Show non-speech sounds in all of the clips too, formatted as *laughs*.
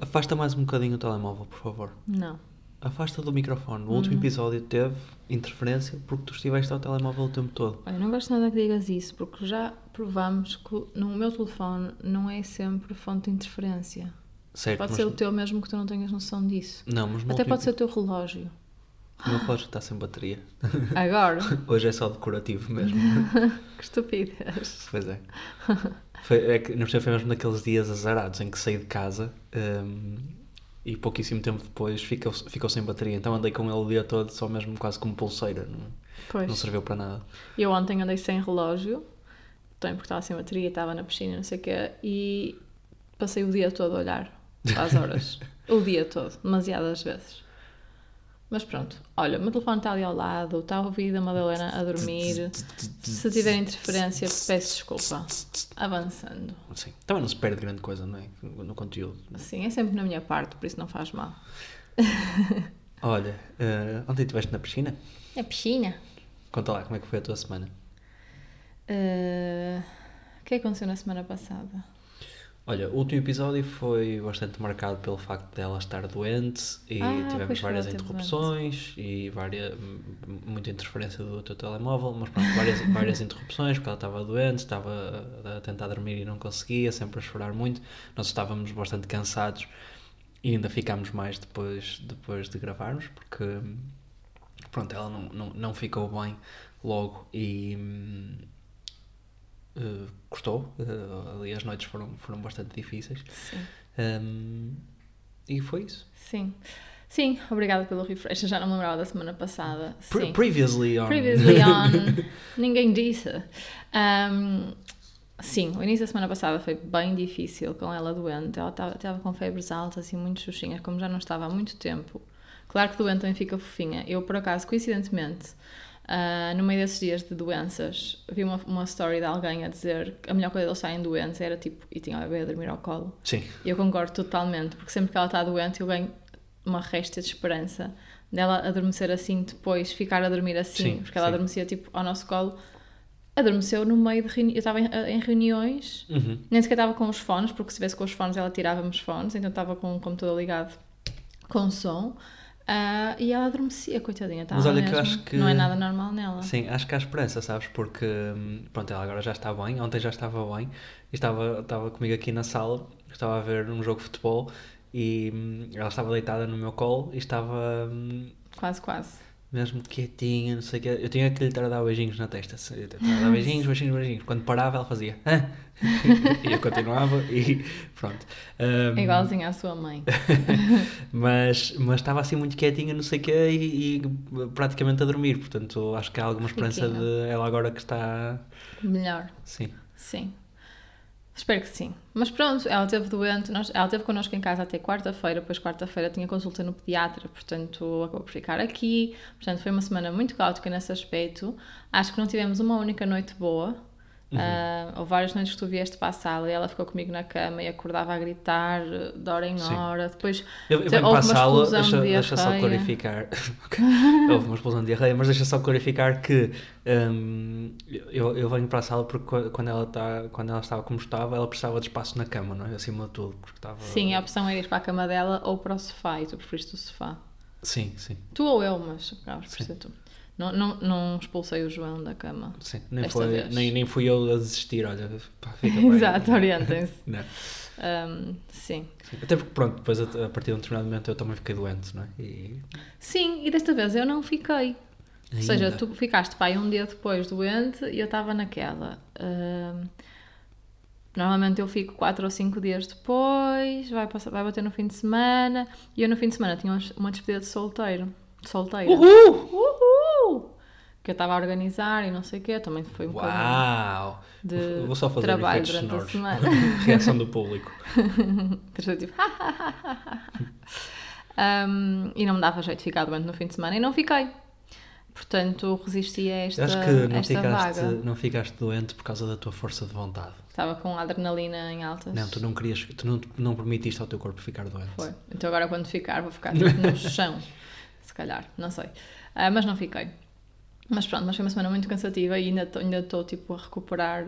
Afasta mais um bocadinho o telemóvel, por favor. Não. Afasta do microfone. No último episódio teve interferência porque tu estiveste ao telemóvel o tempo todo. Olha, não gosto nada que digas isso, porque já provamos que no meu telefone não é sempre fonte de interferência. Certo, Pode mas... ser o teu mesmo que tu não tenhas noção disso. Não, mas Até último... pode ser o teu relógio. O meu relógio está sem bateria. *laughs* Agora, *laughs* Hoje é só decorativo mesmo. *laughs* que estupidez. pois é. Foi, é que, não sei, foi mesmo naqueles dias azarados em que saí de casa hum, e pouquíssimo tempo depois ficou, ficou sem bateria. Então andei com ele o dia todo, só mesmo quase como pulseira. Não, não Pois. serviu para nada. Eu ontem andei sem relógio, também porque estava sem bateria, estava na piscina, não sei o quê, e passei o dia todo a olhar as horas. *laughs* o dia todo, demasiadas vezes. Mas pronto, olha, o meu telefone está ali ao lado, está a ouvir a Madalena a dormir. Se tiver interferência, peço desculpa. Avançando. Sim. Também não se perde grande coisa, não é? No conteúdo. Sim, é sempre na minha parte, por isso não faz mal. *laughs* Olha, eh, ontem estiveste na piscina? É piscina. Conta lá como é que foi a tua semana. Uh, O que aconteceu na semana passada? Olha, o último episódio foi bastante marcado pelo facto dela estar doente e Ah, tivemos várias interrupções e várias, muita interferência do teu telemóvel, mas pronto, várias, *laughs* várias interrupções porque ela estava doente, estava a, a tentar dormir e não conseguia, sempre a chorar muito. Nós estávamos bastante cansados e ainda ficámos mais depois, depois de gravarmos porque pronto, ela não, não, não ficou bem logo e eh, custou. eh, ali as noites foram, foram bastante difíceis. Sim. Um, e foi isso. Sim. Sim, obrigada pelo refresh. Eu já não me lembrava da semana passada. Pre- previously on. Previously *laughs* on. Ninguém disse. Um, sim, o início da semana passada foi bem difícil com ela doente. Ela estava com febres altas e muito xuxinhas, como já não estava há muito tempo. Claro que doente também fica fofinha. Eu, por acaso, coincidentemente, ah, no meio desses dias de doenças, vi uma, uma story de alguém a dizer que a melhor coisa de eles estarem doentes era tipo, e tinha o bebê a dormir ao colo. Sim, E eu concordo totalmente, porque sempre que ela está doente eu ganho uma resta de esperança dela adormecer assim depois, ficar a dormir assim, Sim, porque ela sim. adormecia tipo ao nosso colo. Adormeceu no meio de reuniões. Eu estava em, em reuniões, Uhum. nem sequer estava com os fones, porque se estivesse com os fones ela tirava-me os fones, então estava com o computador ligado com som. Ah, e ela adormecia, coitadinha. Estava Mas olha que eu acho que- Não é nada normal nela. Sim, acho que há esperança, sabes? Porque, hum, pronto, ela agora já está bem, ontem já estava bem, e estava, estava comigo aqui na sala, estava a ver um jogo de futebol, e hum, ela estava deitada no meu colo, e estava hum, Quase, quase. Mesmo quietinha, não sei o quê. Eu tinha que lhe estar a dar beijinhos na testa, que dar beijinhos, beijinhos, beijinhos. Quando parava, ela fazia, "Hã?" *laughs* e eu continuava, e pronto. Hum, É igualzinha à sua mãe. *laughs* mas, mas estava assim muito quietinha, não sei o quê, e, e praticamente a dormir. Portanto, acho que há alguma esperança Riquinha. de ela agora que está. Melhor. Sim. Sim. Espero que sim. Mas pronto, ela esteve doente, nós, ela esteve connosco em casa até quarta-feira, depois quarta-feira tinha consulta no pediatra, portanto acabou por ficar aqui. Portanto, foi uma semana muito caótica nesse aspecto. Acho que não tivemos uma única noite boa. Ah, houve várias noites que tu vieste para a sala e ela ficou comigo na cama e acordava a gritar de hora em Sim. hora. Depois Eu, eu venho para a sala, deixa, de deixa só clarificar. *laughs* Houve uma explosão de diarreia, mas deixa só clarificar que hum, eu, eu venho para a sala porque qu- quando ela, está, quando ela estava como estava, ela precisava de espaço na cama, não é? Acima de tudo. Porque estava... Sim, a opção era ir para a cama dela ou para o sofá e tu preferiste o sofá. Sim, sim. Tu ou eu, mas acabas por ser tu. Não, não, não expulsei o João da cama. sim. Nem, foi, nem, nem fui eu a desistir, olha. Pá. *laughs* Exato, orientem-se. *laughs* Um, sim. Sim. Até porque, pronto, depois a, partir de um determinado momento eu também fiquei doente, não é? E Sim, e desta vez eu não fiquei. Ou seja, Ainda. tu ficaste pai um dia depois doente e eu estava naquela. Um, normalmente eu fico quatro ou cinco dias depois, vai, passar, vai bater no fim de semana. E eu no fim de semana tinha uma- despedida de solteiro. Solteira. Uhul! Uhul! Que eu estava a organizar e não sei o quê. Também foi um Uau! de Vou- só fazer trabalho durante a semana. *laughs* Reação do público. *laughs* Tipo, Um, e não me dava jeito de ficar doente no fim de semana e não fiquei. Portanto, resisti a esta, Eu acho que não esta ficaste, vaga. não ficaste doente por causa da tua força de vontade. Estava com adrenalina em altas. Não, tu não querias, tu não, não permitiste ao teu corpo ficar doente. Foi. Então agora quando ficar vou ficar *laughs* no chão. Se calhar, não sei. Ah, mas não fiquei. Mas pronto, mas foi uma semana muito cansativa e ainda estou ainda tipo a recuperar,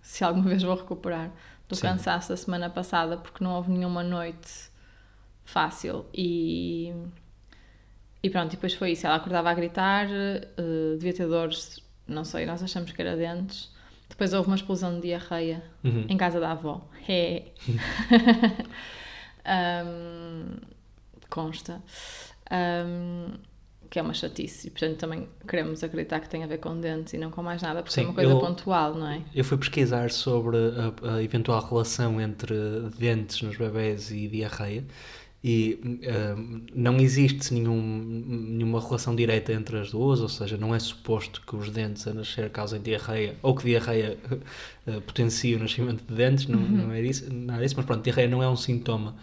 se alguma vez vou recuperar, do Sim. cansaço da semana passada porque não houve nenhuma noite fácil. E, e pronto, depois foi isso. Ela acordava a gritar, uh, devia ter dores, não sei, nós achamos que era dentes. Depois houve uma explosão de diarreia Uhum. em casa da avó. É. um, *laughs* consta. Um, que é uma chatice. E portanto também queremos acreditar que tem a ver com dentes e não com mais nada, porque Sim, é uma coisa eu- pontual, não é? Eu fui pesquisar sobre a, a eventual relação entre dentes nos bebés e diarreia e hum, não existe nenhum, nenhuma relação direta entre as duas, ou seja, não é suposto que os dentes a nascer causem diarreia ou que diarreia eh, potencie o nascimento de dentes, não, não é isso, nada disso, mas pronto, diarreia não é um sintoma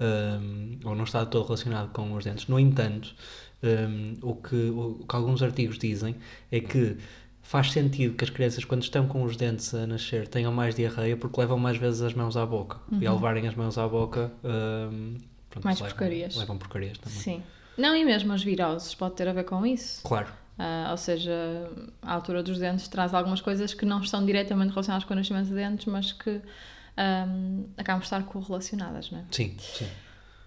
hum, ou não está todo relacionado com os dentes. No entanto, hum, o, que, o que alguns artigos dizem é que faz sentido que as crianças, quando estão com os dentes a nascer, tenham mais diarreia porque levam mais vezes as mãos à boca. E ao levarem as mãos à boca, hum, pronto, Mais levam, porcarias. levam porcarias também. Sim. Não, e mesmo as viroses pode ter a ver com isso. Claro, Ah, ou seja, a altura dos dentes traz algumas coisas que não estão diretamente relacionadas com o nascimento de dentes, mas que ahm, acabam por estar correlacionadas, não é? sim, sim.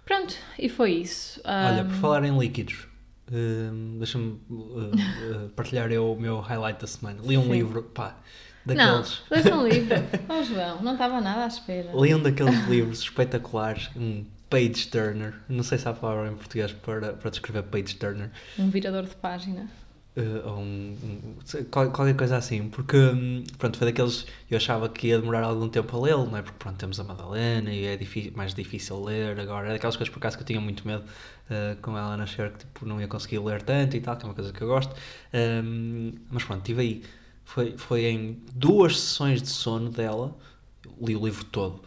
Pronto, e foi isso. Olha, Ahm, por falar em líquidos, hum, deixa-me uh, uh, partilhar eu o meu highlight da semana. Li um Sim. livro, pá, Não, daqueles. leste um *laughs* livro. Oh, João, não estava nada à espera. Li um daqueles livros espetaculares, um page turner. Não sei se há palavra em português para, para descrever page turner. Um virador de página. Uh, ou um, um- qualquer coisa assim, porque hum, pronto, foi daqueles eu achava que ia demorar algum tempo a lê-lo, não é? Porque pronto, temos a Madalena e é difí- mais difícil ler agora, é daquelas coisas por acaso que eu tinha muito medo uh, com ela a nascer, que tipo, não ia conseguir ler tanto e tal, que é uma coisa que eu gosto, Hum, mas pronto, estive aí, foi, foi em duas sessões de sono dela, li o livro todo.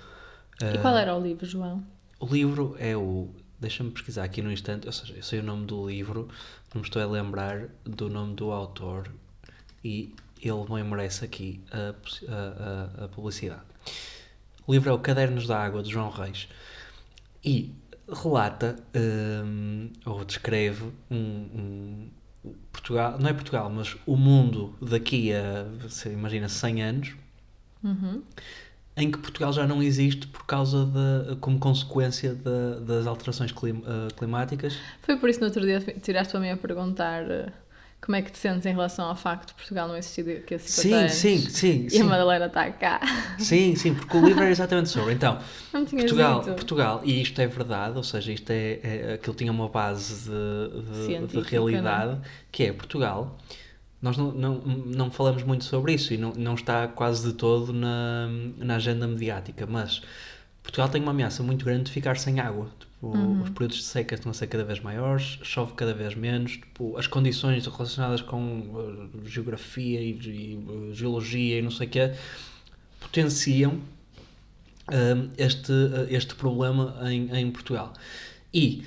E Uh, qual era o livro, João? o livro é o. Deixa-me pesquisar aqui no instante, ou seja, eu sei o nome do livro, não me estou a lembrar do nome do autor e ele bem merece aqui a, a- a- a publicidade. O livro é o Cadernos da Água, de João Reis e relata hum, ou descreve um, um- Portugal, não é Portugal, mas o mundo daqui a, imagina, 100 anos, Uhum. Em que Portugal já não existe por causa da, como consequência da- das alterações clim- eh, climáticas. Foi por isso que no outro dia tiraste para mim a perguntar eh, como é que te sentes em relação ao facto de Portugal não existir daqui a 50 Sim, anos. sim, sim, E a sim. Madalena está cá. Sim, sim, porque o livro é exatamente sobre. Então, *laughs* Não Portugal, dito. Portugal, e isto é verdade, ou seja, isto é, é aquilo tinha uma base de, de- de, realidade, que é Portugal. Nós não, não, não falamos muito sobre isso e não, não está quase de todo na, na agenda mediática, mas Portugal tem uma ameaça muito grande de ficar sem água. Tipo, Os períodos de seca estão a ser cada vez maiores, chove cada vez menos, tipo, as condições relacionadas com eh, geografia e, e, eh, geologia e não sei o quê potenciam este, este problema em, em Portugal. E,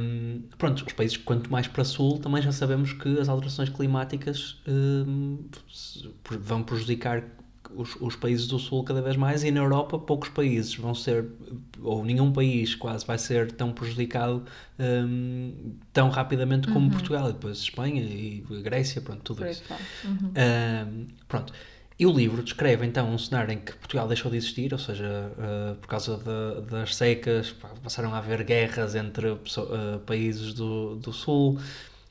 hum, pronto, os países, quanto mais para sul, também já sabemos que as alterações climáticas se- vão prejudicar os, os países do sul cada vez mais e na Europa poucos países vão ser, ou nenhum país quase vai ser tão prejudicado hum, tão rapidamente como Portugal, e depois Espanha e Grécia, pronto, tudo isso. Uhum. Pronto. E o livro descreve então um cenário em que Portugal deixou de existir, ou seja, ah, por causa da- das secas, passaram a haver guerras entre ah, países do, do Sul,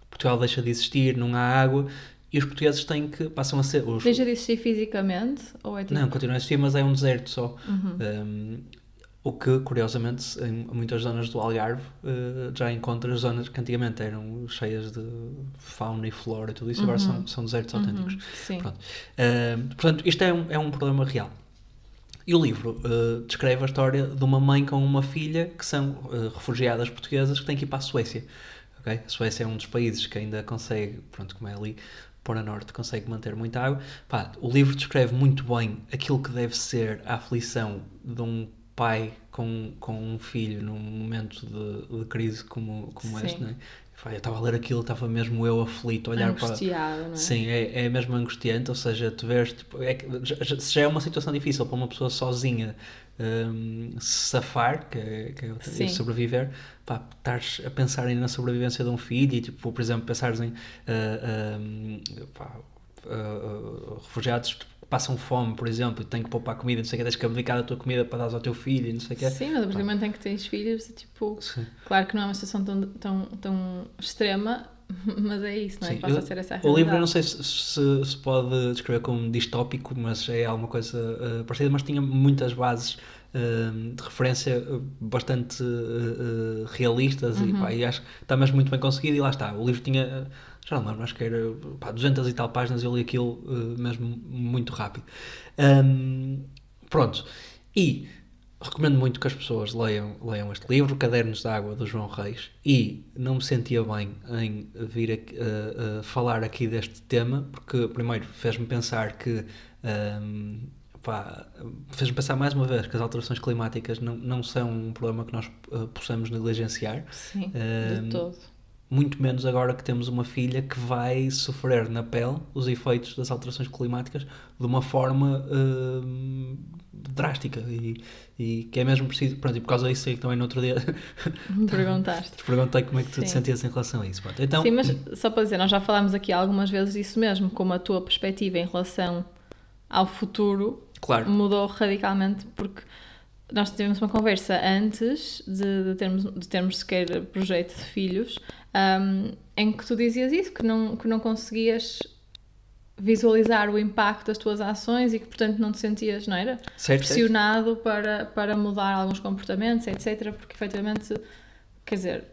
Portugal deixa de existir, não há água, e os portugueses têm que, passam a ser... Os, Deixa de existir fisicamente? Ou é tipo. não, continua a existir, mas é um deserto só. Uhum. Um, o que, curiosamente, em muitas zonas do Algarve uh, já encontras zonas que antigamente eram cheias de fauna e flora e tudo isso, agora são, são desertos autênticos. Uhum. Sim. Pronto. Um, portanto, isto é um, é um problema real. E o livro uh, descreve a história de uma mãe com uma filha que são uh, refugiadas portuguesas que têm que ir para a Suécia. ok? A Suécia é um dos países que ainda consegue, pronto, como é ali, por a norte, consegue manter muita água. Pá, o livro descreve muito bem aquilo que deve ser a aflição de um pai com, com um filho num momento de, de crise como, como Sim. este, não é? Eu estava a ler aquilo, estava mesmo eu aflito, a olhar para, Angustiado, não é? Sim, é, é mesmo angustiante, ou seja, tu vês, tipo, é que já, já- se já é uma situação difícil para uma pessoa sozinha se safar, que é, que é Sim. sobreviver, pá, estares a pensar ainda na sobrevivência de um filho e, tipo, por exemplo, pensares em hum, pá, ah, ah, refugiados tipo, passam fome, por exemplo, e têm que poupar comida, não sei o que, tens que abdicar da tua comida para dar ao teu filho, não sei o que. Sim, mas a partir do momento em que tens filhos, tipo, Sim. claro que não é uma situação tão, tão, tão extrema, *laughs* mas é isso, não é? Sim, Passa eu- a ser essa a O livro eu não realidade. sei se, se, se pode descrever como distópico, mas é alguma coisa eh, parecida, mas tinha muitas bases eh, de referência eh, bastante eh, eh, realistas Uhum. e, pá, e acho que está mesmo muito bem conseguido e lá está. O livro tinha, já não lembro, acho que era pá, 200 e tal páginas eu li aquilo eh, mesmo muito rápido. Ahm, pronto, e recomendo muito que as pessoas leiam, leiam este livro, Cadernos de Água, do João Reis, e não me sentia bem em vir aqui, a- a falar aqui deste tema, porque primeiro fez-me pensar que pá, fez-me pensar mais uma vez que as alterações climáticas não, não são um problema que nós eh, possamos negligenciar, Sim, Ahm, de todo. Muito menos agora que temos uma filha que vai sofrer na pele os efeitos das alterações climáticas de uma forma hum, drástica e, e que é mesmo preciso. Pronto, e por causa disso, sei que também no outro dia *laughs* Me perguntaste. *laughs* te perguntei como é que tu te sentias em relação a isso. Pronto, então, Sim, mas só para dizer, nós já falámos aqui algumas vezes disso mesmo, como a tua perspectiva em relação ao futuro claro, mudou radicalmente porque nós tivemos uma conversa antes de, de termos, de termos sequer projeto de filhos ahm, em que tu dizias isso, que não, que não conseguias visualizar o impacto das tuas ações e que portanto não te sentias, não era? certo, certo. pressionado para, para mudar alguns comportamentos, etc. Porque efetivamente, quer dizer,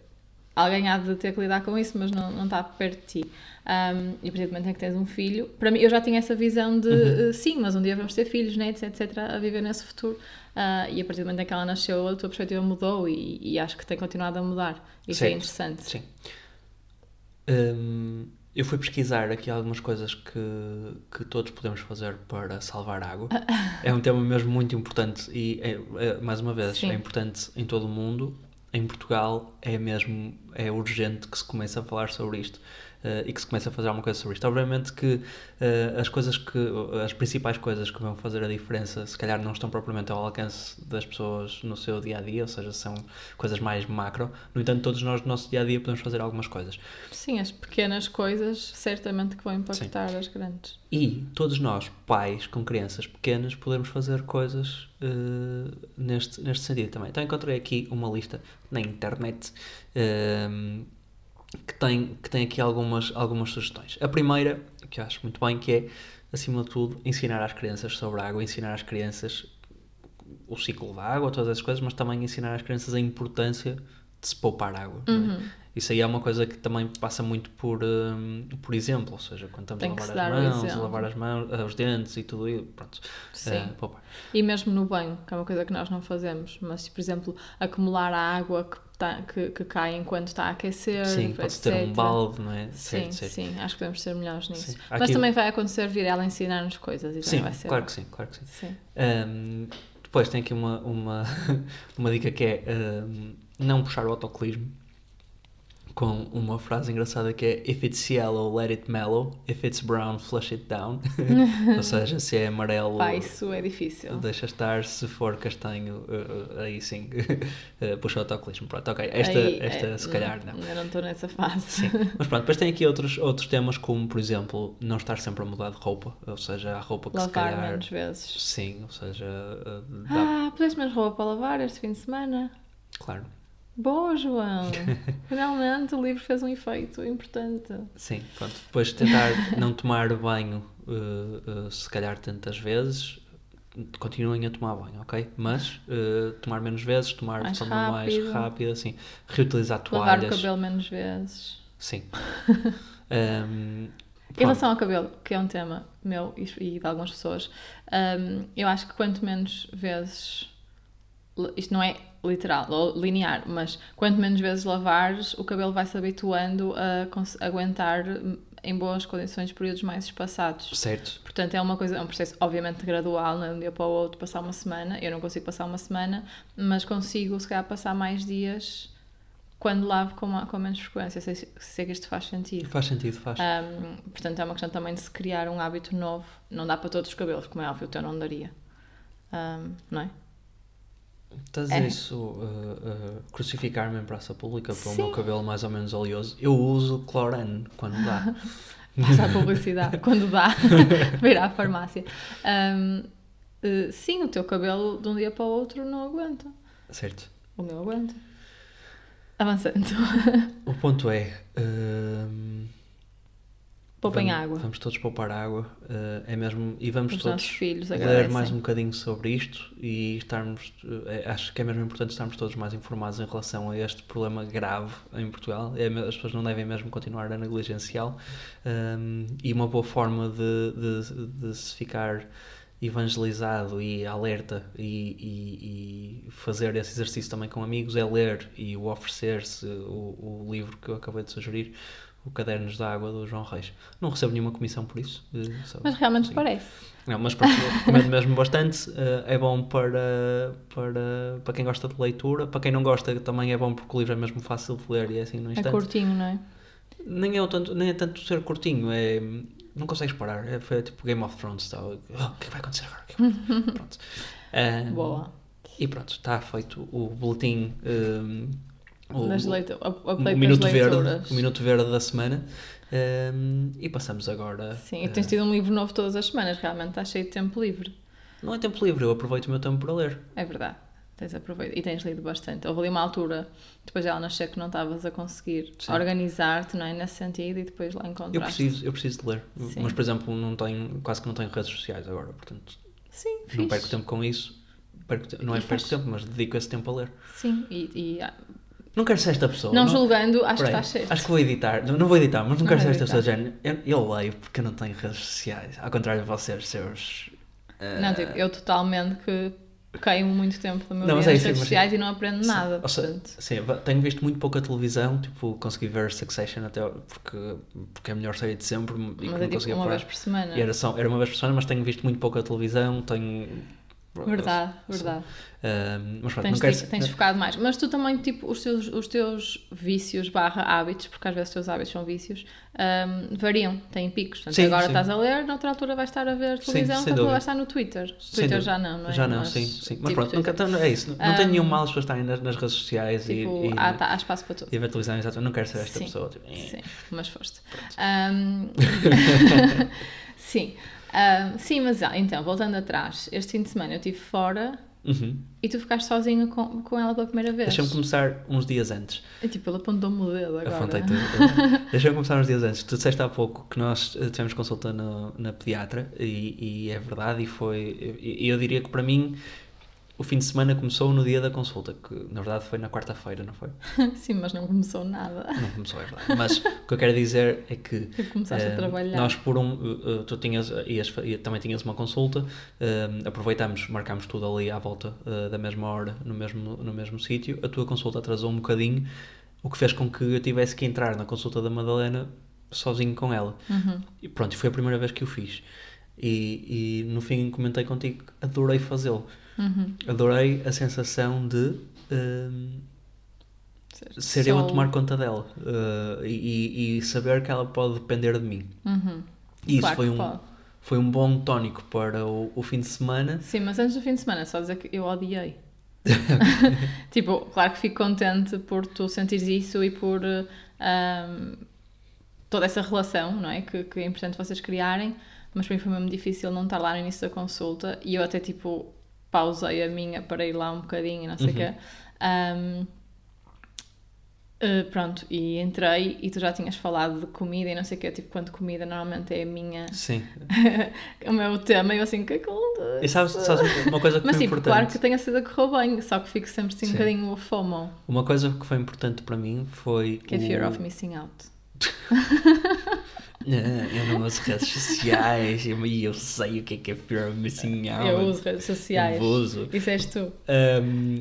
alguém há de ter que lidar com isso, mas não, não está perto de ti. Um, e a partir do momento em que tens um filho, para mim, eu já tinha essa visão de Uhum. eh, sim, mas um dia vamos ter filhos, netos, etc., a viver nesse futuro. Ah, e a partir do momento em que ela nasceu, a tua perspectiva mudou e, e acho que tem continuado a mudar. Isso é interessante. Sim. Hum, eu fui pesquisar aqui algumas coisas que, que todos podemos fazer para salvar água. *laughs* é um tema mesmo muito importante e, é, é, mais uma vez, Sim. é importante em todo o mundo. Em Portugal é mesmo é urgente que se comece a falar sobre isto eh, e que se comece a fazer alguma coisa sobre isto. Obviamente que eh, as coisas que as principais coisas que vão fazer a diferença se calhar não estão propriamente ao alcance das pessoas no seu dia a dia, ou seja, são coisas mais macro. No entanto, todos nós no nosso dia a dia podemos fazer algumas coisas. Sim, as pequenas coisas certamente que vão impactar as grandes. E todos nós, pais com crianças pequenas, podemos fazer coisas eh, neste, neste sentido também. Então encontrei aqui uma lista na internet que, tem, que tem aqui algumas, algumas sugestões. A primeira, que eu acho muito bem, que é, acima de tudo, ensinar às crianças sobre a água, ensinar às crianças o ciclo da água, todas essas coisas, mas também ensinar às crianças a importância de se poupar água. é? Uhum. Isso aí é uma coisa que também passa muito por, hum, por exemplo, ou seja, quando estamos Tem a se lavar as mãos, a lavar as mãos, eh, os dentes e tudo isso, pronto. Sim. eh, poupar. E mesmo no banho, que é uma coisa que nós não fazemos, mas, por exemplo, acumular a água que, tá, que, que cai enquanto está a aquecer, Sim, pode ter um balde, não é? Sim, Certo, certo. sim, acho que podemos ser melhores nisso. Mas aqui- também vai acontecer vir ela ensinar-nos coisas e Sim, também vai ser. claro que sim, claro que sim. Sim. Hum, depois tem aqui uma, uma, *laughs* uma dica que é hum, não puxar o autocolismo com uma frase engraçada que é If it's yellow, let it mellow. If it's brown, flush it down. *laughs* *laughs* Ou seja, se é amarelo, Pá, isso é difícil. deixa estar. Se for castanho, uh, aí sim, uh, *laughs* puxa o autocolismo. Pronto, ok. Esta, Aí, esta é, se calhar não. Eu não estou nessa fase. Sim. Mas pronto, depois tem aqui outros, outros temas, como por exemplo, não estar sempre a mudar de roupa, ou seja, a roupa que se Lavar calhar. menos vezes. Sim, ou seja, dá- Ah, puseste menos roupa para lavar este fim de semana? claro. Boa, João! *laughs* Finalmente o livro fez um efeito importante. Sim, pronto. Depois tentar não tomar banho, uh, uh, se calhar tantas vezes, continuem a tomar banho, ok? Mas uh, tomar menos vezes, tomar Mais de forma mais rápido. rápida, assim, reutilizar Lavar o toalhas. cabelo menos vezes. Sim. *laughs* Um, Em relação ao cabelo, que é um tema meu e de algumas pessoas, hum, eu acho que quanto menos vezes. Isto não é literal ou linear, mas quanto menos vezes lavares, o cabelo vai se habituando a aguentar hum, em boas condições períodos mais espaçados. Certo. Portanto, é uma coisa, é um processo obviamente gradual, não é de um dia para o outro passar uma semana. Eu não consigo passar uma semana, mas consigo se calhar passar mais dias quando lavo com, com menos frequência. Sei, se- sei que isto faz sentido. Faz sentido, faz. Um, portanto, é uma questão também de se criar um hábito novo. Não dá para todos os cabelos, como é óbvio, o teu não daria. Um, não é? Estás a É. dizer isso, uh, uh, crucificar-me em praça pública pelo Sim. meu cabelo mais ou menos oleoso? Eu uso Clorane quando dá. *laughs* Passa a publicidade, *laughs* quando dá, *laughs* para ir à farmácia. Um, uh, sim, o teu cabelo de um dia para o outro não aguenta. Certo. O meu aguenta. Avançando. O ponto é. hum, Poupem vamos, água. Vamos todos poupar água. uh, é mesmo. E vamos Os todos filhos ler mais um bocadinho sobre isto e estarmos. eh, acho que é mesmo importante estarmos todos mais informados em relação a este problema grave em Portugal. É, as pessoas não devem mesmo continuar a negligenciá-lo. Um, e uma boa forma de, de, de se ficar evangelizado e alerta e, e- e fazer esse exercício também com amigos é ler e o oferecer-se o, o livro que eu acabei de sugerir, o Cadernos da Água do João Reis. Não recebo nenhuma comissão por isso. eh, Mas realmente sim. parece. Não, mas pronto, recomendo mesmo bastante. eh, é bom para, para, para quem gosta de leitura. Para quem não gosta, também é bom porque o livro é mesmo fácil de ler e é assim no É instante. curtinho, não é? Nem, é tanto, nem é tanto ser curtinho, é. Não consegues parar. É, foi tipo Game of Thrones. Tá? Oh, o que é que vai acontecer agora? É *laughs* pronto. Ah, Boa. E pronto, está feito o boletim. um, o, Nas o- leitu- o- o minuto verde, o minuto verde da semana. Um, e passamos agora. Sim, e ah, tens tido um livro novo todas as semanas, realmente estás cheio de tempo livre. Não é tempo livre, eu aproveito o meu tempo para ler. É verdade. Tens aproveitado. E tens lido bastante. Houve ali uma altura, depois dela nascer, que não estavas a conseguir organizar-te, não é? Nesse sentido, e depois lá encontraste. Eu preciso, eu preciso de ler. Sim. Mas, por exemplo, não tenho, quase que não tenho redes sociais agora, portanto, Sim, não fixe. perco tempo com isso. Perco não é perco tempo, mas dedico esse tempo a ler. Sim, e, e, ah, Não quero ser esta pessoa. não, julgando, acho Peraí, que estás certo. Acho que vou editar. Não, não vou editar, mas não, Não quero ser esta pessoa género. Eu, eu leio porque eu não tenho redes sociais. Ao contrário de vocês, seus. eh, Não, tipo, eu totalmente que queimo muito tempo do meu Não, mas dia é nas redes sociais e não aprendo nada. Ou seja, sim, tenho visto muito pouca televisão, tipo, consegui ver Succession até porque, porque é a melhor série de sempre e que Mas não é tipo conseguia uma parar. vez por semana. E era, só, era uma vez por semana, mas tenho visto muito pouca televisão, tenho... Verdade, verdade. Mas pronto, Tens, não tens focado mais. Mas tu também, tipo, os teus, os teus vícios barra hábitos, porque às vezes os teus hábitos são vícios, ahm, variam, têm picos. Portanto, Sim, agora sim. estás a ler, noutra altura vais estar a ver televisão, sem outra vais estar no Twitter. Sem Twitter dúvida. já não, não é? Já não, Mas, sim, sim. Mas tipo, pronto, nunca, então, é isso. Não tem nenhum mal as pessoas estarem nas, nas redes sociais e, Tipo, e, ah, tá, há espaço para tudo. e ver televisão, exato. Eu não quero ser esta pessoa. Tipo, eh. Sim, mas foste. Ahm, *laughs* *laughs* sim. Sim, mas ah, então, voltando atrás, este fim de semana eu estive fora Uhum. e tu ficaste sozinha com, com ela pela primeira vez. Deixa-me começar uns dias antes. É tipo, ele apontou-me o dedo agora. Apontei tudo. *laughs* Deixa-me começar uns dias antes. Tu disseste há pouco que nós eh, tivemos consulta no- na pediatra e, e é verdade e foi... E eu diria que para mim o fim de semana começou no dia da consulta, que na verdade foi na quarta-feira, não foi? *laughs* Sim, mas não começou nada. Não começou, é verdade. Mas o que eu quero dizer é que *laughs* Tu começaste eh, a trabalhar. nós por um, eh, eh, tu tinhas, ias, também tinhas uma consulta, eh, aproveitamos, marcámos tudo ali à volta eh, da mesma hora, no mesmo, no mesmo sítio, a tua consulta atrasou um bocadinho, o que fez com que eu tivesse que entrar na consulta da Madalena sozinho com ela. Uhum. E pronto, foi a primeira vez que o fiz. E, e no fim comentei contigo que adorei fazê-lo. Uhum. Adorei a sensação de hum, ser eu a tomar conta dela uh, e, e saber que ela pode depender de mim. Uhum. E isso Claro foi que um, pode. foi um bom tónico para o, o fim de semana. Sim, mas antes do fim de semana, só dizer que eu odiei. *laughs* tipo, claro que fico contente por tu sentires isso e por eh, ahm, toda essa relação, não é? Que, que é importante vocês criarem, mas para mim foi mesmo difícil não estar lá no início da consulta e eu até tipo pausei a minha para ir lá um bocadinho e não sei o Uhum. quê. Ahm, eh, pronto, e entrei e tu já tinhas falado de comida e não sei o quê, tipo, quando comida normalmente é a minha, Sim. *laughs* o meu tema, e eu assim, que coisa. E sabes, sabes uma coisa que Mas foi sim, importante? claro que tenha sido a correr bem, só que fico sempre assim um Sim. bocadinho FOMO, Uma coisa que foi importante para mim foi. que é o... fear of missing out. *laughs* Ah, Eu não uso redes sociais e eu sei o que é que é fear missing out. Eu uso redes sociais. Eu uso. Isso és tu. Um,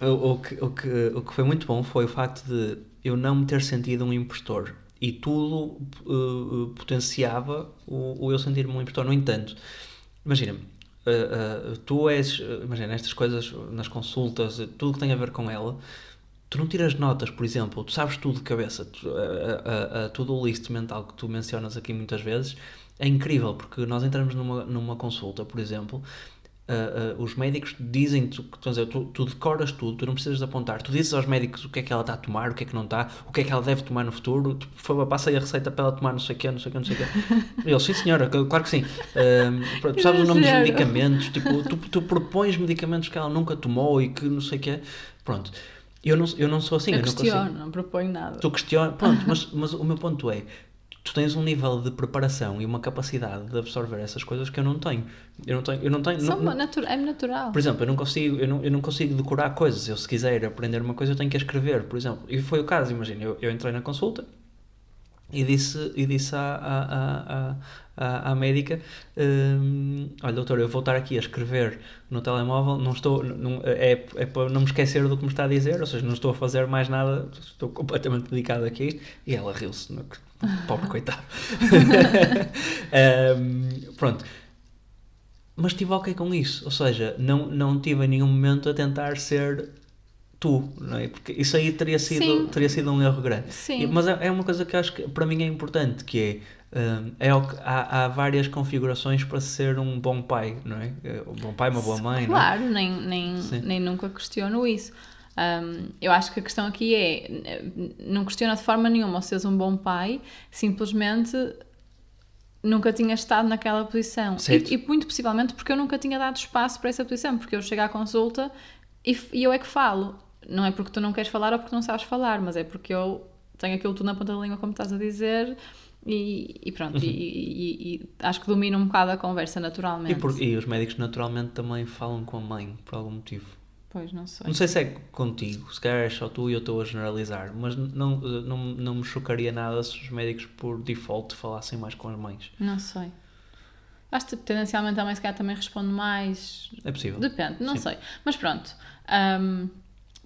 *laughs* o, o que, o, que, o que foi muito bom foi o facto de eu não me ter sentido um impostor e tudo uh, potenciava o, o eu sentir-me um impostor. No entanto, imagina, uh, uh, tu és, imagina, estas coisas nas consultas, tudo que tem a ver com ela, tu não tiras notas, por exemplo, tu sabes tudo de cabeça, tu, a, a, a, tudo o list mental que tu mencionas aqui muitas vezes é incrível, porque nós entramos numa, numa consulta, por exemplo, uh, uh, os médicos dizem tu, dizer, tu, tu decoras tudo, tu não precisas de apontar, tu dizes aos médicos o que é que ela está a tomar, o que é que não está, o que é que ela deve tomar no futuro, tu, por favor, passa aí a receita para ela tomar não sei o quê, não sei o quê, não sei o quê. *laughs* Eles, sim senhora, claro que sim. Uh, tu sabes o nome dos medicamentos, tipo, tu, tu propões medicamentos que ela nunca tomou e que não sei o quê. Pronto. Eu não, eu não sou assim. Eu, eu questiono, não, não proponho nada. Tu questionas, pronto, *laughs* mas, mas o meu ponto é, tu tens um nível de preparação e uma capacidade de absorver essas coisas que eu não tenho. Eu não tenho, eu não tenho. Não, natu é natural. Por exemplo, eu não consigo, eu não, eu não consigo decorar coisas. Eu se quiser aprender uma coisa, eu tenho que escrever, por exemplo. E foi o caso, imagina, eu, eu entrei na consulta e disse, e disse à, à, à, à, médica: um, Olha, doutor, eu vou estar aqui a escrever no telemóvel, não estou, não, é, é para não me esquecer do que me está a dizer, ou seja, não estou a fazer mais nada, estou completamente dedicado aqui a isto. E ela riu-se, pobre *laughs* coitado. *laughs* um, pronto. Mas estive ok com isso, ou seja, não, não tive em nenhum momento a tentar ser tu, não é? Porque isso aí teria sido, teria sido um erro grande. Sim. Mas é, é uma coisa que acho que para mim é importante, que é, um, é o que, há, há várias configurações para ser um bom pai, não é? Um bom pai, uma boa mãe, Claro, não é? nem, nem, nem nunca questiono isso. Um, eu acho que a questão aqui é, não questiona de forma nenhuma ou seres um bom pai, simplesmente nunca tinha estado naquela posição. E, e, muito possivelmente porque eu nunca tinha dado espaço para essa posição, porque eu chego à consulta e, e eu é que falo não é porque tu não queres falar ou porque não sabes falar, mas é porque eu tenho aquilo tudo na ponta da língua, como estás a dizer, e, e pronto, uhum. e, e, e, acho que domino um bocado a conversa naturalmente. E, por, e os médicos naturalmente também falam com a mãe, por algum motivo. Pois, não sei. Não sei se é contigo, se calhar é só tu e eu estou a generalizar, mas não, não, não me chocaria nada se os médicos por default falassem mais com as mães. Não sei. Acho que tendencialmente a mãe se calhar também responde mais. É possível. Depende, não Sim. sei. Mas pronto. Um,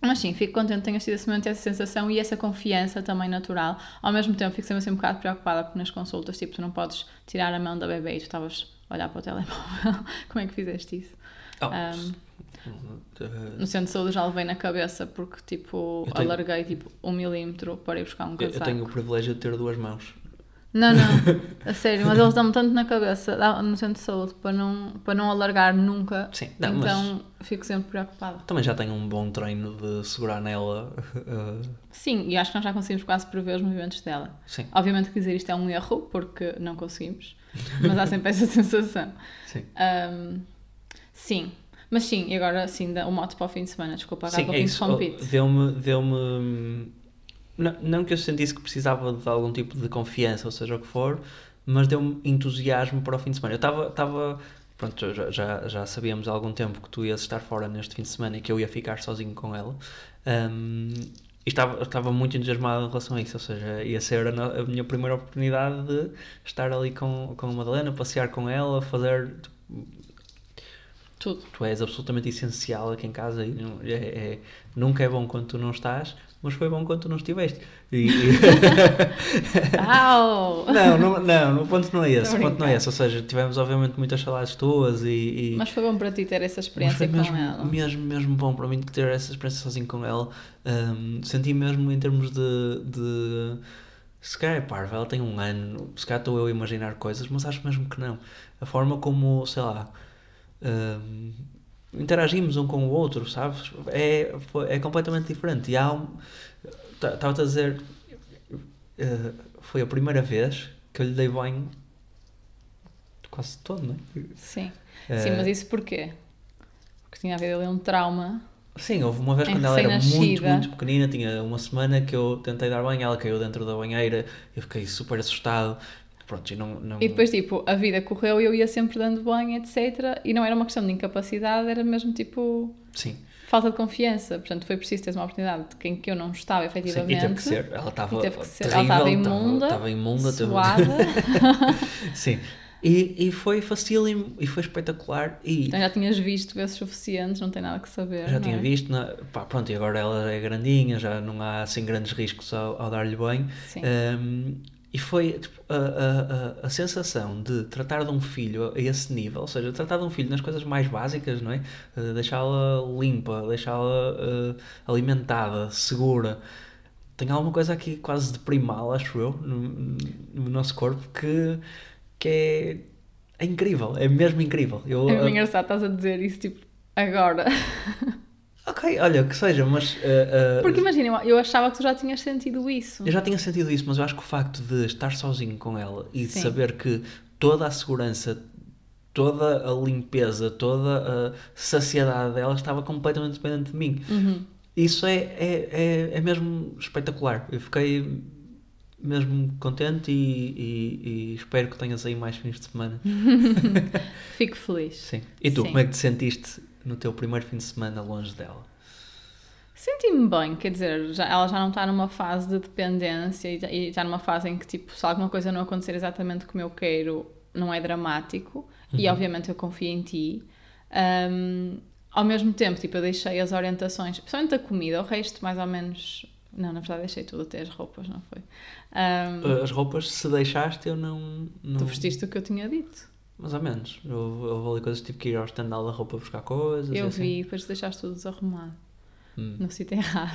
mas sim, fico contente que tenhas tido esse momento, essa sensação e essa confiança também natural. Ao mesmo tempo, fico sempre assim um bocado preocupada porque nas consultas, tipo, tu não podes tirar a mão da bebê e tu estavas a olhar para o telemóvel. *laughs* Como é que fizeste isso? Oh, um, no centro de saúde já levei na cabeça porque, tipo, tenho, alarguei tipo um milímetro para ir buscar um casaco. Eu tenho o privilégio de ter duas mãos. Não, não, a sério, mas eles dão-me tanto na cabeça no centro de saúde para não, para não alargar nunca. Sim, não, então fico sempre preocupada. Também já tenho um bom treino de segurar nela. Uh... Sim, e acho que nós já conseguimos quase prever os movimentos dela. Sim. Obviamente que dizer isto é um erro, porque não conseguimos, mas há sempre essa *laughs* sensação. Sim. Um, sim, mas sim, e agora sim, o moto para o fim de semana, desculpa, agora sim, é compete. Deu-me. Deu-me não, não que eu sentisse que precisava de algum tipo de confiança, ou seja o que for, mas deu-me entusiasmo para o fim de semana. Eu estava, estava pronto, já, já, já sabíamos há algum tempo que tu ias estar fora neste fim de semana e que eu ia ficar sozinho com ela. Um, e estava, estava muito entusiasmado em relação a isso, ou seja, ia ser a, a, minha primeira oportunidade de estar ali com, com a Madalena, passear com ela, fazer tudo. Tu és absolutamente essencial aqui em casa e é, é, nunca é bom quando tu não estás mas foi bom quando tu não estiveste. E, e... *laughs* não, não, não, o ponto não é esse. O ponto não é esse. Ou seja, tivemos obviamente muitas saudades tuas e, e... Mas foi bom para ti ter essa experiência com mesmo, ela. Mesmo, mesmo bom para mim ter essa experiência sozinho com ela. Um, senti mesmo em termos de, de se calhar é parva, ela tem um ano, se calhar estou eu a imaginar coisas, mas acho mesmo que não. A forma como, sei lá, um, interagimos um com o outro, sabes? É, é completamente diferente. E há um. Estava a dizer. Uh, foi a primeira vez que eu lhe dei banho quase todo, não é? Sim. Uh, Sim, mas isso porquê? Porque tinha havido ali um trauma. Sim, houve uma vez *laughs* quando ela era muito, muito pequenina, tinha uma semana que eu tentei dar banho, ela caiu dentro da banheira, eu fiquei super assustado Pronto, e, não, não... e depois, tipo, a vida correu e eu ia sempre dando banho, etc. E não era uma questão de incapacidade, era mesmo tipo. Sim. Falta de confiança. Portanto, foi preciso ter uma oportunidade de quem que eu não estava, efetivamente. Sim, e teve que ser. Ela estava. Ela estava imunda. Estava imunda, suada. *laughs* Sim. E, e foi facílimo e foi espetacular. E então já tinhas visto vezes suficientes, não tem nada que saber. Já tinha é? visto, na, pá, pronto, e agora ela é grandinha, já não há assim grandes riscos ao, ao dar-lhe banho. Sim. Um, e foi tipo, a, a, a, sensação de tratar de um filho a esse nível, ou seja, tratar de um filho nas coisas mais básicas, não é? Uh, deixá-la limpa, deixá-la uh, alimentada, segura. Tem alguma coisa aqui quase de primal, acho eu, no, no nosso corpo, que, que é, É incrível, é mesmo incrível. Eu, É muito engraçado, estás a dizer isso tipo agora. *laughs* Ok, olha, que seja, mas. uh, uh, Porque imagina, eu- achava que tu já tinhas sentido isso. Eu já tinha sentido isso, mas eu acho que o facto de estar sozinho com ela e de saber que toda a segurança, toda a limpeza, toda a saciedade dela estava completamente dependente de mim. Uhum. Isso é, é, é, é mesmo espetacular. Eu fiquei mesmo contente e, e- e espero que tenhas aí mais fins de semana. *laughs* Fico feliz. Sim. E tu, Sim. como é que te sentiste no teu primeiro fim de semana longe dela? Senti-me bem, quer dizer, já, ela já não está numa fase de dependência e, e está numa fase em que, tipo, se alguma coisa não acontecer exatamente como eu quero, não é dramático. E, obviamente, eu confio em ti. Ahm, ao mesmo tempo, tipo, eu deixei as orientações, principalmente a comida, o resto, mais ou menos... Não, na verdade, deixei tudo, até as roupas, não foi? Ahm, As roupas, se deixaste, eu não. não... Tu vestiste o que eu tinha dito. Mais ou menos. Houve, houve ali coisas tipo que ir ao estandal da roupa buscar coisas. Eu assim. vi, depois deixaste tudo desarrumado. Hum. No sítio errado.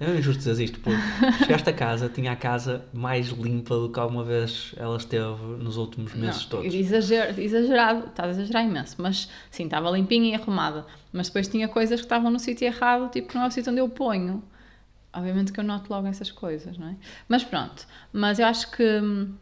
É injusto dizer isto, porque chegaste a casa, tinha a casa mais limpa do que alguma vez ela esteve nos últimos meses Não, todos. exager- exagerado, estás a exagerar imenso, mas sim, estava limpinha e arrumada. Mas depois tinha coisas que estavam no sítio errado, tipo que não é o sítio onde eu ponho. Obviamente que eu noto logo essas coisas, não é? Mas pronto, mas eu acho que hum,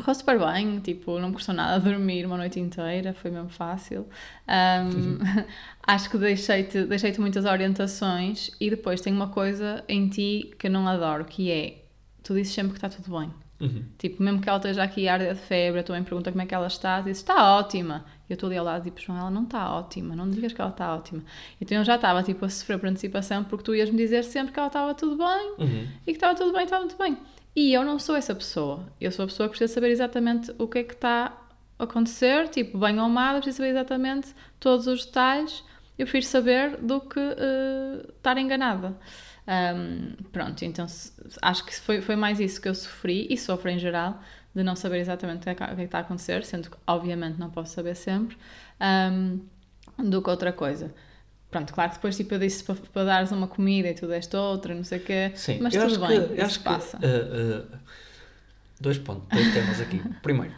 correu super bem, tipo, não me custou nada *laughs* dormir uma noite inteira, foi mesmo fácil. Hum, *laughs* acho que deixei-te deixei muitas orientações e depois tem uma coisa em ti que eu não adoro, que é, tu dizes sempre que está tudo bem. Uhum. Tipo, mesmo que ela esteja aqui a arder de febre, a tua mãe pergunta como é que ela está, diz está ótima. E eu estou ali ao lado, tipo, João, ela não está ótima, não digas que ela está ótima. Então eu já estava, tipo, a sofrer por antecipação porque tu ias-me dizer sempre que ela estava tudo bem Uhum. e que estava tudo bem, estava muito bem. E eu não sou essa pessoa. Eu sou a pessoa que precisa saber exatamente o que é que está a acontecer, tipo, bem ou mal, eu preciso saber exatamente todos os detalhes. Eu prefiro saber do que eh, estar enganada. Ahm, pronto, então acho que foi, foi mais isso que eu sofri e sofro em geral, de não saber exatamente o que é que, é está a acontecer, sendo que obviamente não posso saber sempre, ahm, do que outra coisa. Pronto, claro que depois tipo, eu disse para, para dares uma comida e tu deste outra, não sei o quê, Sim, mas tudo bem, que, acho passa. que uh, uh, dois pontos, dois temas aqui. *laughs* Primeiro,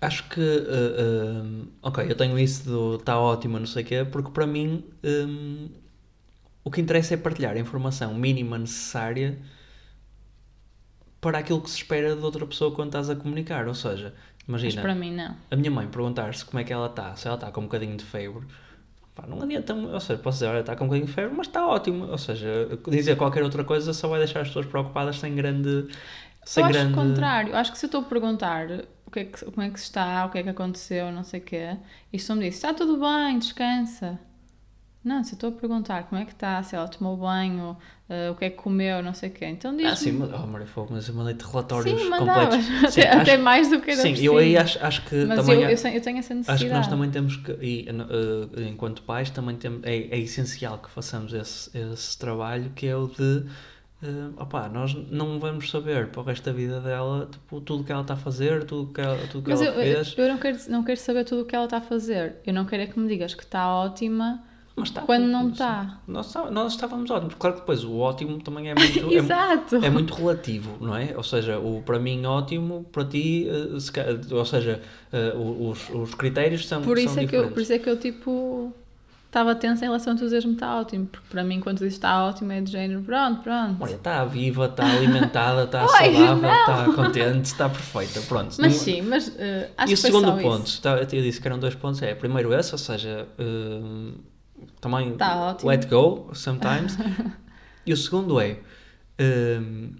acho que uh, ok, eu tenho isso do está ótimo, não sei o quê, porque para mim um, o que interessa é partilhar a informação mínima necessária para aquilo que se espera de outra pessoa quando estás a comunicar. Ou seja, Mas imagina, para mim não. a minha mãe perguntar-se como é que ela está, se ela está com um bocadinho de febre, pá, não adianta, ou seja, posso dizer, olha, está com um bocadinho de febre, mas está ótimo. Ou seja, dizer qualquer outra coisa só vai deixar as pessoas preocupadas sem grande. Sem eu acho grande... o contrário. Acho que se eu estou a perguntar o que é que, como é que se está, o que é que aconteceu, não sei o quê, e se me diz, está tudo bem, descansa. Não, se eu estou a perguntar como é que está, se ela tomou banho, eh, o que é que comeu, não sei o quê, então diz Ah, sim, mas, oh, Maria Fogo, mas eu mandei-te relatórios Sim, completos. *laughs* Sim, até, até acho- mais do que era Sim, preciso. eu aí acho, acho que Mas também. eu, há- eu, tenho essa necessidade. Acho que nós também temos que, e, eh, enquanto pais, também é, é essencial que façamos esse, esse trabalho que é o de eh, opá, nós não vamos saber para o resto da vida dela tipo, tudo o que ela está a fazer, tudo o que ela, tudo que Mas ela eu, fez. eu não, quero, não quero saber tudo o que ela está a fazer. Eu não quero é que me digas que está ótima Mas está, quando não está. Nós, nós estávamos ótimos. Claro que depois o ótimo também é muito, *laughs* é, Exato. é muito relativo, não é? Ou seja, o para mim ótimo, para ti, eh, se ou seja, eh, os, os critérios são, Por são isso, é que eu, diferentes. por isso é que eu, tipo, estava tensa em relação ao entusiasmo está ótimo. Porque para mim, quando dizes está ótimo, é de género, pronto, pronto. Olha, está viva, está alimentada, *laughs* está saudável, está contente, está perfeita, pronto. Mas Não- sim, mas eh, acho e o que foi segundo só ponto, isso. tá, eu disse que eram dois pontos, é primeiro esse, ou seja, hum, também Tá let go sometimes. *laughs* e o segundo é, hum,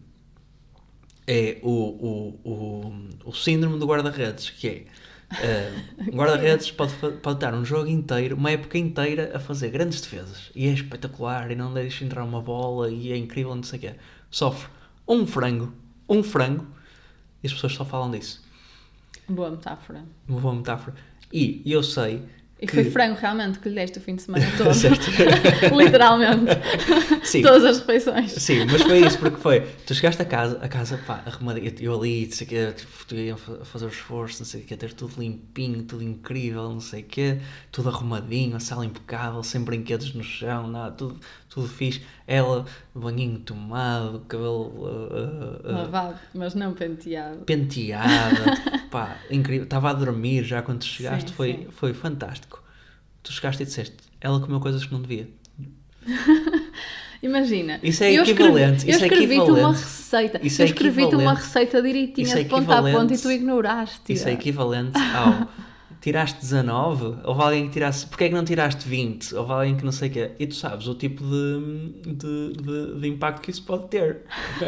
é o, o, o, o síndrome do guarda-redes, que é hum, um *laughs* guarda-redes pode, pode estar um jogo inteiro, uma época inteira a fazer grandes defesas e é espetacular e não deixa entrar uma bola e é incrível, não sei o quê. Sofre um frango, um frango e as pessoas só falam disso. Boa metáfora. Uma boa metáfora. E eu sei E que... foi frango realmente que lhe deste o fim de semana *laughs* todo. *laughs* Literalmente. Sim. Todas as refeições. Sim, mas foi isso, porque foi. Tu chegaste a casa, a casa, pá, arrumadinha, eu ali, não sei o quê, tipo, tu ia fa- fazer o esforço, não sei o quê, ter tudo limpinho, tudo incrível, não sei o quê, tudo arrumadinho, a sala impecável, sem brinquedos no chão, nada, tudo, tudo fixe. Ela, banhinho tomado, cabelo uh, uh, Lavado, mas não penteado. penteada, *laughs* pá, incrível. Estava a dormir já quando tu chegaste, Sim, foi, sim. foi fantástico. Tu chegaste e disseste, ela comeu coisas que não devia. *laughs* Imagina. Isso é eu equivalente, Escrevi, isso é eu escrevi-te uma equivalente. receita. Isso eu é escrevi-te uma equivalente. receita direitinha é de ponta a ponta e tu ignoraste. Isso é equivalente ao *laughs* tiraste 19, houve alguém que tirasse, porque é que não tiraste 20? Houve alguém que não sei o quê. E tu sabes o tipo de, de, de, de impacto que isso pode ter.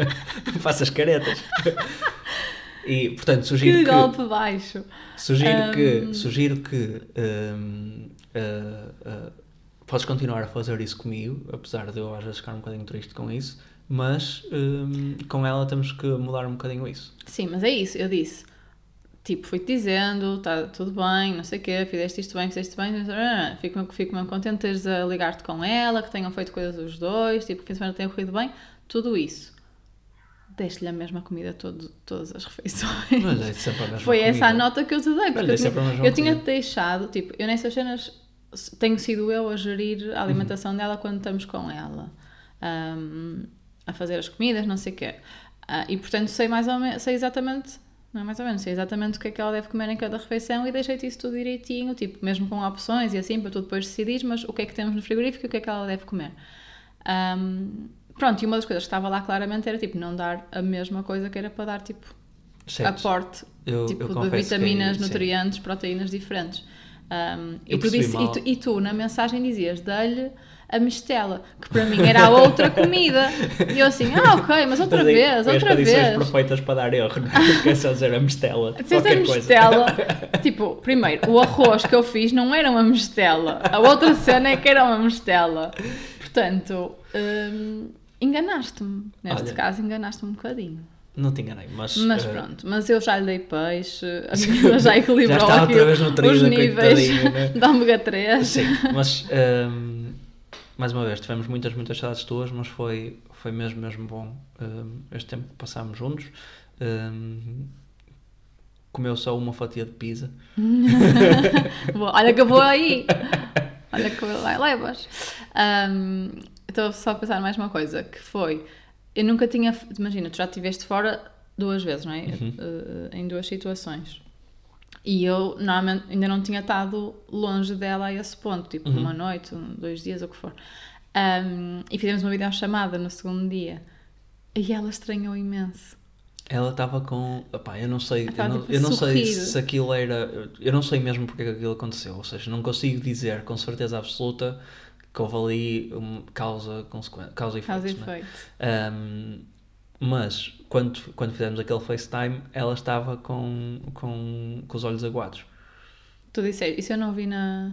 *laughs* Faças caretas. E, portanto, sugiro Que que, golpe baixo. sugiro que, Hum. sugiro que hum, ah, ah, podes continuar a fazer isso comigo, apesar de eu às vezes ficar um bocadinho triste com isso, mas hum, com ela temos que mudar um bocadinho isso. Sim, mas é isso. Eu disse. Tipo, fui-te dizendo, está tudo bem, não sei o quê, fizeste isto bem, fizeste isto bem, fico, fico mesmo contente de teres a ligar-te com ela, que tenham feito coisas os dois, tipo, que o fim de semana tenha corrido bem, tudo isso. Deste-lhe a mesma comida todo, todas as refeições. Mas é sempre a mesma Foi essa a comida. nota que eu te dei, porque eu é a tinha, eu tinha comida. deixado, tipo, eu nessas cenas tenho sido eu a gerir a alimentação Uhum. dela quando estamos com ela, Ahm, a fazer as comidas, não sei o quê. Ah, e portanto sei mais ou menos, sei exatamente, não é mais ou menos, sei exatamente o que é que ela deve comer em cada refeição e deixei-te isso tudo direitinho, tipo, mesmo com opções e assim, para tu depois decidires, mas o que é que temos no frigorífico e o que é que ela deve comer. Ahm, pronto, e uma das coisas que estava lá claramente era tipo, não dar a mesma coisa que era para dar tipo aporte Eu- tipo eu de que vitaminas, nutrientes, proteínas diferentes. Um, e, tu disse, e, tu, e tu, na mensagem dizias, dá-lhe a mistela, que para mim era a outra comida. E eu assim, ah, ok, mas outra vez, as outra vez. perfeitas para dar erro, não é? *laughs* Quer só dizer a mistela. Disseste a mistela. *laughs* tipo, primeiro, o arroz que eu fiz não era uma mistela. A outra cena é que era uma mistela. Portanto, hum, enganaste-me. Neste Olha. caso, enganaste-me um bocadinho. Não te enganei, mas. Mas eh, pronto, mas eu já lhe dei peixe, *laughs* a minha já equilibrou Já está outra vez os nutrida, níveis coitadinha, né? *laughs* da ômega 3. Sim, mas. ehm, mais uma vez, tivemos muitas, muitas saudades tuas, mas foi, foi mesmo, mesmo bom ehm, este tempo que passámos juntos. Ehm, comeu só uma fatia de pizza. *laughs* Olha que eu vou aí. Olha que eu lá levas. Ahm, Estou só a pensar mais uma coisa, que foi, eu nunca tinha, imagina, tu já estiveste fora duas vezes, não é? Uhum. Eh, em duas situações. E eu, normalmente, ainda não tinha estado longe dela a esse ponto, tipo Uhum. uma noite, um, dois dias, o que for. Ahm, e fizemos uma videochamada no segundo dia. E ela estranhou imenso. Ela estava com. Epá, eu não sei, eu não, tipo, eu não sei se aquilo era. Eu não sei mesmo porque é aquilo aconteceu. Ou seja, não consigo dizer com certeza absoluta que houve ali um, causa, consequência, causa e e não é? efeito. Um, mas quando, quando fizemos aquele FaceTime, ela estava com, com, com os olhos aguados. Tu disseste, isso eu não vi na.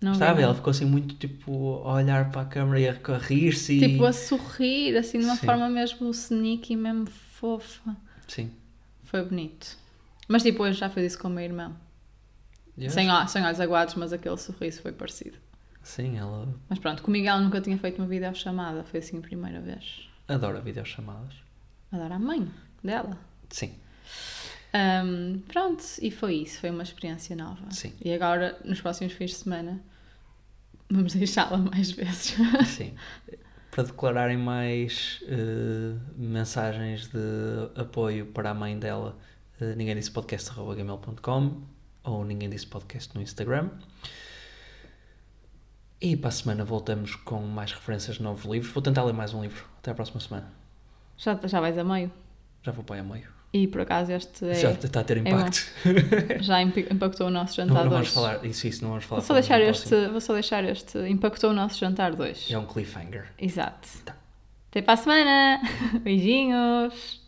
Não ela ficou assim muito tipo a olhar para a câmera e a, rir-se. e- Tipo, a sorrir, assim, de uma Sim. forma mesmo sneaky, mesmo fofa. Sim. Foi bonito. Mas tipo, já fiz isso com o meu irmão. Yes. Sem, sem olhos aguados, mas aquele sorriso foi parecido. Sim, ela Mas pronto, comigo ela nunca tinha feito uma videochamada, foi assim a primeira vez. adora videochamadas. Adoro a mãe dela. Sim, Ahm, pronto, e foi isso, foi uma experiência nova. Sim. E agora, nos próximos fins de semana, vamos deixá-la mais vezes. *laughs* sim. Para declararem mais eh, mensagens de apoio para a mãe dela, eh, ninguém disse podcast.gmail.com ou ninguém disse podcast no Instagram. E para a semana voltamos com mais referências de novos livros. Vou tentar ler mais um livro. Até à próxima semana. já, já vais a meio. Já vou para aí a meio. E por acaso este é, Já está a ter bom. impacto. *laughs* já impi- impactou o nosso não, jantar não vamos 2. falar isso, isso não vamos falar. Vou só, deixar este, próximo. vou só deixar este. Impactou o nosso jantar 2. É um cliffhanger. Exato. Tá. Até para a semana! *laughs* Beijinhos!